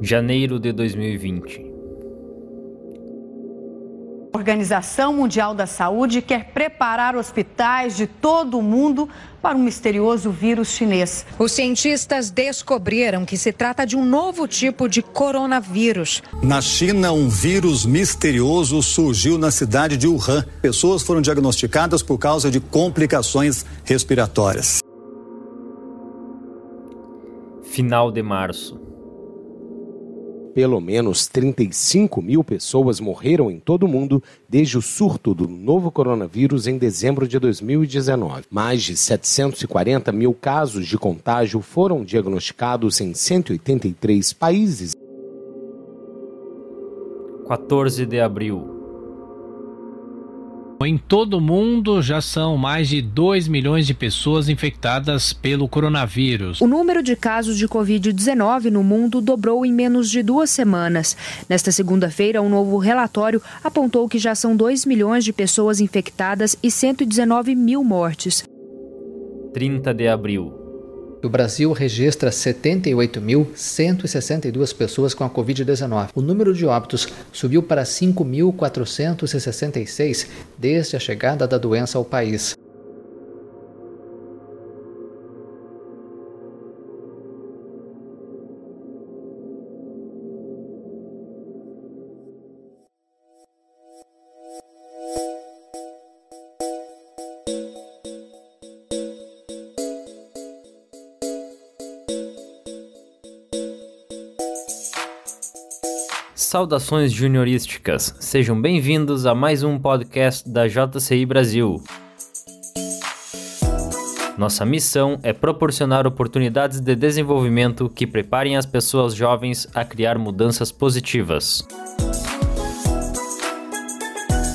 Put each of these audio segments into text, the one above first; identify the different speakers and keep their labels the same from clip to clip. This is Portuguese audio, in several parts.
Speaker 1: Janeiro de 2020.
Speaker 2: A Organização Mundial da Saúde quer preparar hospitais de todo o mundo para um misterioso vírus chinês.
Speaker 3: Os cientistas descobriram que se trata de um novo tipo de coronavírus.
Speaker 4: Na China, um vírus misterioso surgiu na cidade de Wuhan. Pessoas foram diagnosticadas por causa de complicações respiratórias.
Speaker 1: Final de março.
Speaker 5: Pelo menos 35 mil pessoas morreram em todo o mundo desde o surto do novo coronavírus em dezembro de 2019. Mais de 740 mil casos de contágio foram diagnosticados em 183 países.
Speaker 1: 14 de abril.
Speaker 6: Em todo o mundo, já são mais de 2 milhões de pessoas infectadas pelo coronavírus.
Speaker 3: O número de casos de Covid-19 no mundo dobrou em menos de duas semanas. Nesta segunda-feira, um novo relatório apontou que já são 2 milhões de pessoas infectadas e 119 mil mortes.
Speaker 1: 30 de abril.
Speaker 7: O Brasil registra 78.162 pessoas com a Covid-19. O número de óbitos subiu para 5.466 desde a chegada da doença ao país.
Speaker 1: Saudações juniorísticas, sejam bem-vindos a mais um podcast da JCI Brasil. Nossa missão é proporcionar oportunidades de desenvolvimento que preparem as pessoas jovens a criar mudanças positivas.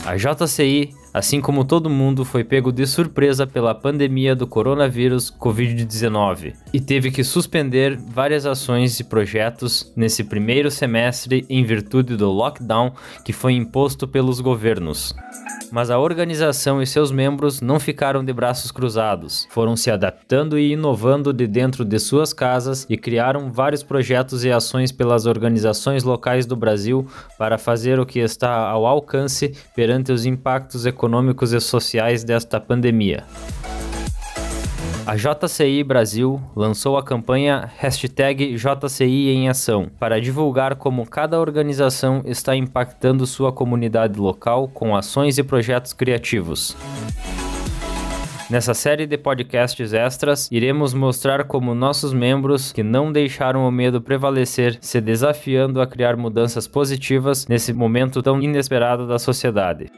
Speaker 1: A JCI assim como todo mundo foi pego de surpresa pela pandemia do coronavírus Covid-19 e teve que suspender várias ações e projetos nesse primeiro semestre em virtude do lockdown que foi imposto pelos governos. Mas a organização e seus membros não ficaram de braços cruzados, foram se adaptando e inovando de dentro de suas casas e criaram vários projetos e ações pelas organizações locais do Brasil para fazer o que está ao alcance perante os impactos econômicos econômicos e sociais desta pandemia. A JCI Brasil lançou a campanha hashtag JCI em Ação para divulgar como cada organização está impactando sua comunidade local com ações e projetos criativos. Nessa série de podcasts extras, iremos mostrar como nossos membros, que não deixaram o medo prevalecer, se desafiando a criar mudanças positivas nesse momento tão inesperado da sociedade.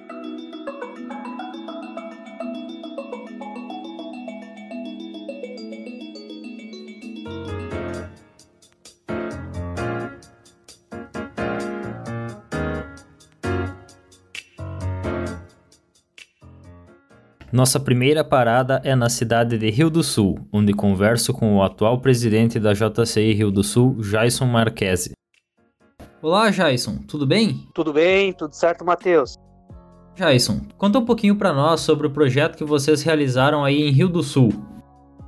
Speaker 1: Nossa primeira parada é na cidade de Rio do Sul, onde converso com o atual presidente da JCI Rio do Sul, Jason Marquese. Olá, Jason, tudo bem?
Speaker 8: Tudo bem, tudo certo, Matheus.
Speaker 1: Jason, conta um pouquinho para nós sobre o projeto que vocês realizaram aí em Rio do Sul.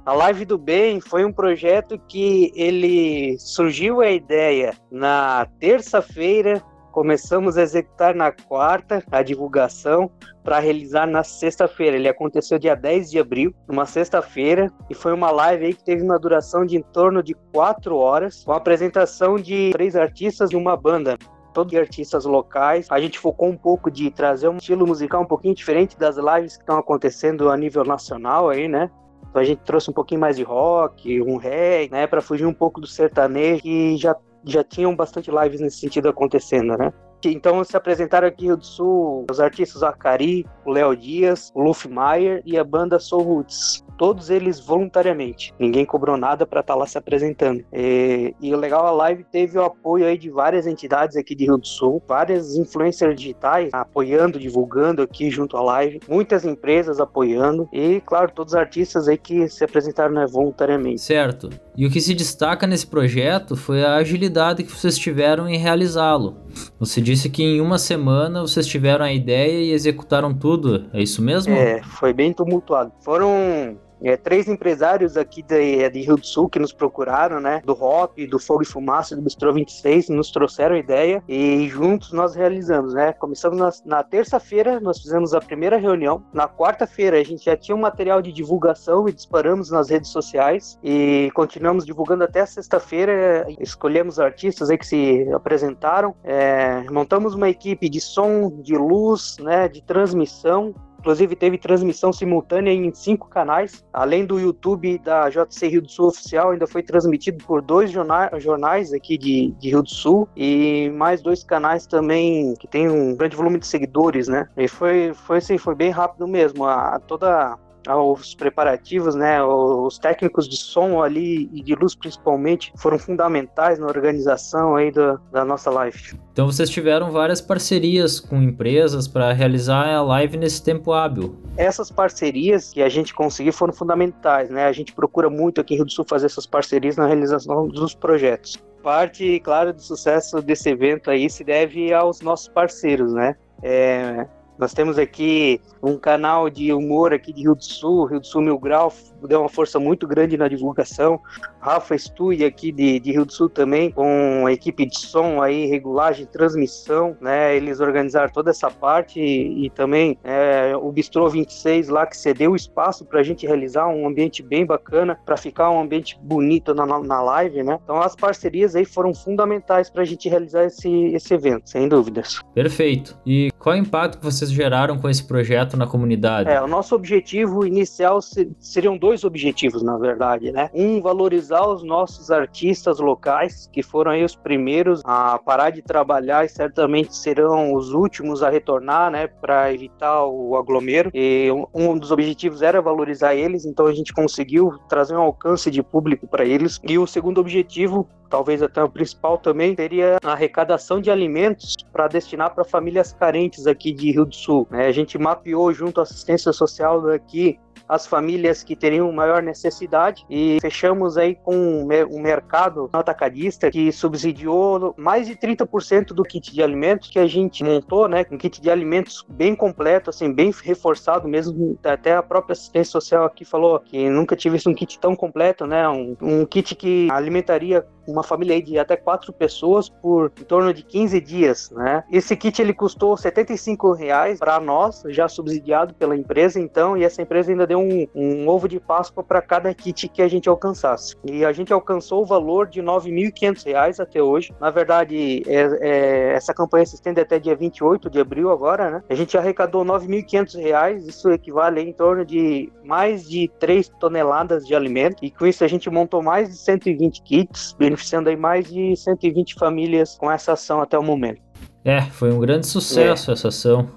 Speaker 8: A Live do Bem foi um projeto que ele surgiu a ideia na terça-feira Começamos a executar na quarta a divulgação para realizar na sexta-feira. Ele aconteceu dia 10 de abril, numa sexta-feira, e foi uma live aí que teve uma duração de em torno de quatro horas, com a apresentação de três artistas e uma banda todos artistas locais. A gente focou um pouco de trazer um estilo musical um pouquinho diferente das lives que estão acontecendo a nível nacional aí, né? Então a gente trouxe um pouquinho mais de rock, um reggae, né, para fugir um pouco do sertanejo que já já tinham bastante lives nesse sentido acontecendo, né? Então se apresentaram aqui Rio do Sul os artistas Acari, o Léo Dias, o Luffy Mayer e a banda Soul Roots todos eles voluntariamente. Ninguém cobrou nada para estar tá lá se apresentando. E, e, o legal, a live teve o apoio aí de várias entidades aqui de Rio do Sul, várias influencers digitais apoiando, divulgando aqui junto à live, muitas empresas apoiando e, claro, todos os artistas aí que se apresentaram né, voluntariamente.
Speaker 1: Certo. E o que se destaca nesse projeto foi a agilidade que vocês tiveram em realizá-lo. Você disse que em uma semana vocês tiveram a ideia e executaram tudo, é isso mesmo?
Speaker 8: É, foi bem tumultuado. Foram é, três empresários aqui de, de, Rio do Sul que nos procuraram, né? Do Hop, do Fogo e Fumaça, do Bistrô 26, nos trouxeram ideia e juntos nós realizamos, né? Começamos na, na terça-feira, nós fizemos a primeira reunião. Na quarta-feira a gente já tinha um material de divulgação e disparamos nas redes sociais e continuamos divulgando até sexta-feira. Escolhemos artistas aí que se apresentaram, é, montamos uma equipe de som, de luz, né? De transmissão Inclusive, teve transmissão simultânea em cinco canais. Além do YouTube da JC Rio do Sul Oficial, ainda foi transmitido por dois jornais aqui de, de Rio do Sul e mais dois canais também que tem um grande volume de seguidores, né? E foi, foi assim, foi bem rápido mesmo. A, toda os preparativos, né, os técnicos de som ali e de luz principalmente foram fundamentais na organização aí da, da nossa live.
Speaker 1: Então vocês tiveram várias parcerias com empresas para realizar a live nesse tempo hábil.
Speaker 8: Essas parcerias que a gente conseguiu foram fundamentais, né? A gente procura muito aqui em Rio do Sul fazer essas parcerias na realização dos projetos. Parte, claro, do sucesso desse evento aí se deve aos nossos parceiros, né? É, nós temos aqui um canal de humor aqui de Rio do Sul, Rio do Sul Mil Grau, deu uma força muito grande na divulgação. Rafa Stui aqui de, de Rio do Sul também, com a equipe de som aí, regulagem, transmissão, né? Eles organizaram toda essa parte e, e também é, o Bistrô 26 lá que cedeu espaço para a gente realizar um ambiente bem bacana, para ficar um ambiente bonito na, na live, né? Então as parcerias aí foram fundamentais para a gente realizar esse, esse evento, sem dúvidas.
Speaker 1: Perfeito. E qual é o impacto que vocês geraram com esse projeto na comunidade?
Speaker 8: É, o nosso objetivo inicial seriam dois objetivos, na verdade, né? Um, valorizar os nossos artistas locais, que foram aí os primeiros a parar de trabalhar e certamente serão os últimos a retornar, né, para evitar o aglomero. E um dos objetivos era valorizar eles, então a gente conseguiu trazer um alcance de público para eles. E o segundo objetivo talvez até o principal também, seria a arrecadação de alimentos para destinar para famílias carentes aqui de Rio do Sul. Né? A gente mapeou junto à assistência social daqui as famílias que teriam maior necessidade e fechamos aí com um mercado atacadista que subsidiou mais de 30% do kit de alimentos que a gente montou, né, um kit de alimentos bem completo, assim, bem reforçado mesmo, até a própria assistência social aqui falou que nunca tive um kit tão completo, né, um, um kit que alimentaria uma família de até quatro pessoas por em torno de 15 dias, né? Esse kit ele custou 75 reais para nós, já subsidiado pela empresa, então, e essa empresa ainda deu um, um ovo de Páscoa para cada kit que a gente alcançasse. E a gente alcançou o valor de 9.500 reais até hoje. Na verdade, é, é, essa campanha se estende até dia 28 de abril agora, né? A gente arrecadou 9.500 reais, isso equivale em torno de mais de 3 toneladas de alimento, e com isso a gente montou mais de 120 kits, beneficiando aí mais de 120 famílias com essa ação até o momento.
Speaker 1: É, foi um grande sucesso é. essa ação.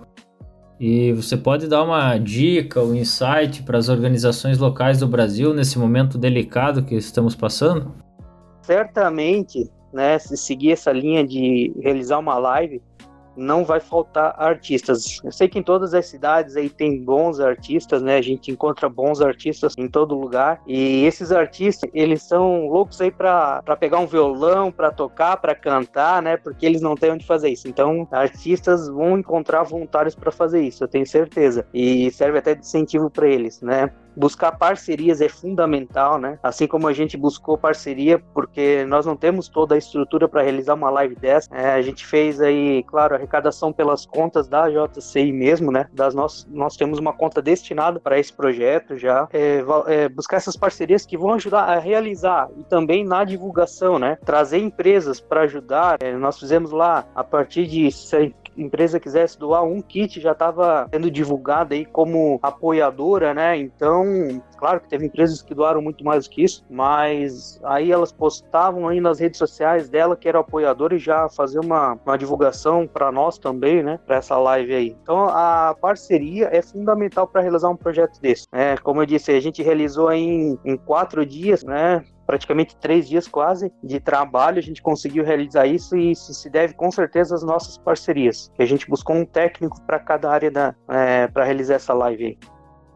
Speaker 1: E você pode dar uma dica, um insight para as organizações locais do Brasil nesse momento delicado que estamos passando?
Speaker 8: Certamente, né, se seguir essa linha de realizar uma live, não vai faltar artistas. Eu sei que em todas as cidades aí tem bons artistas, né? A gente encontra bons artistas em todo lugar. E esses artistas, eles são loucos aí para pegar um violão, para tocar, para cantar, né? Porque eles não têm onde fazer isso. Então, artistas vão encontrar voluntários para fazer isso, eu tenho certeza. E serve até de incentivo para eles, né? Buscar parcerias é fundamental, né? Assim como a gente buscou parceria, porque nós não temos toda a estrutura para realizar uma live dessa. É, a gente fez aí, claro, arrecadação pelas contas da JCI mesmo, né? Das nossas, nós temos uma conta destinada para esse projeto já. É, é, buscar essas parcerias que vão ajudar a realizar e também na divulgação, né? Trazer empresas para ajudar. É, nós fizemos lá a partir de empresa quisesse doar um kit, já estava sendo divulgada aí como apoiadora, né? Então, claro que teve empresas que doaram muito mais do que isso, mas aí elas postavam aí nas redes sociais dela que era apoiadora e já fazer uma, uma divulgação para nós também, né? Para essa live aí. Então, a parceria é fundamental para realizar um projeto desse. É, como eu disse, a gente realizou em, em quatro dias, né? Praticamente três dias quase de trabalho, a gente conseguiu realizar isso e isso se deve com certeza às nossas parcerias. A gente buscou um técnico para cada área da é, para realizar essa live aí.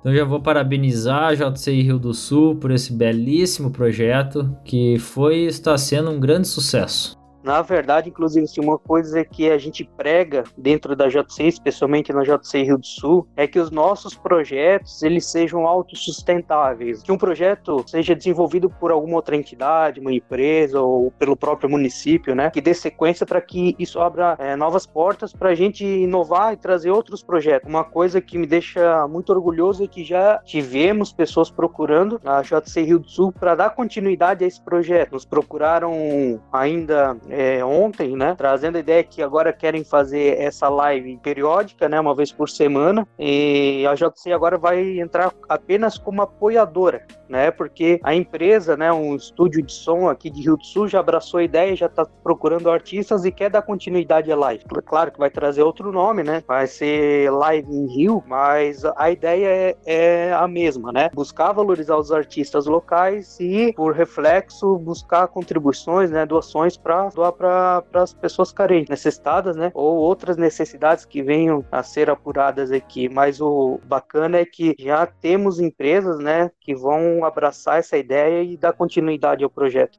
Speaker 1: Então já vou parabenizar a JCI Rio do Sul por esse belíssimo projeto que foi e está sendo um grande sucesso.
Speaker 8: Na verdade, inclusive, assim, uma coisa que a gente prega dentro da JCI, especialmente na JCI Rio do Sul, é que os nossos projetos eles sejam autossustentáveis. Que um projeto seja desenvolvido por alguma outra entidade, uma empresa ou pelo próprio município, né? Que dê sequência para que isso abra é, novas portas para a gente inovar e trazer outros projetos. Uma coisa que me deixa muito orgulhoso é que já tivemos pessoas procurando a JCI Rio do Sul para dar continuidade a esse projeto. Nos procuraram ainda é, ontem, né? Trazendo a ideia que agora querem fazer essa live periódica, né? Uma vez por semana. E a JC agora vai entrar apenas como apoiadora, né? Porque a empresa, né? Um estúdio de som aqui de Rio do Sul já abraçou a ideia, já está procurando artistas e quer dar continuidade à live. Claro que vai trazer outro nome, né? Vai ser Live em Rio, mas a ideia é, é a mesma, né? Buscar valorizar os artistas locais e, por reflexo, buscar contribuições, né? Doações para para as pessoas carentes, necessitadas, né? Ou outras necessidades que venham a ser apuradas aqui. Mas o bacana é que já temos empresas, né? Que vão abraçar essa ideia e dar continuidade ao projeto.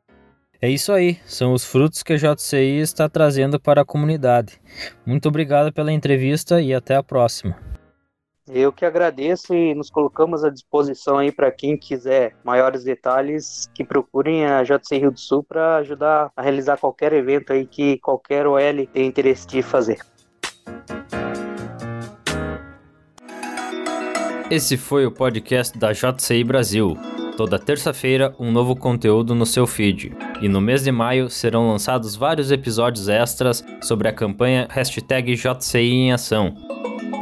Speaker 1: É isso aí, são os frutos que a JCI está trazendo para a comunidade. Muito obrigado pela entrevista e até a próxima.
Speaker 8: Eu que agradeço e nos colocamos à disposição aí para quem quiser maiores detalhes, que procurem a JC Rio do Sul para ajudar a realizar qualquer evento aí que qualquer OL tenha interesse de fazer.
Speaker 1: Esse foi o podcast da JCI Brasil. Toda terça-feira, um novo conteúdo no seu feed. E no mês de maio serão lançados vários episódios extras sobre a campanha JCI em Ação.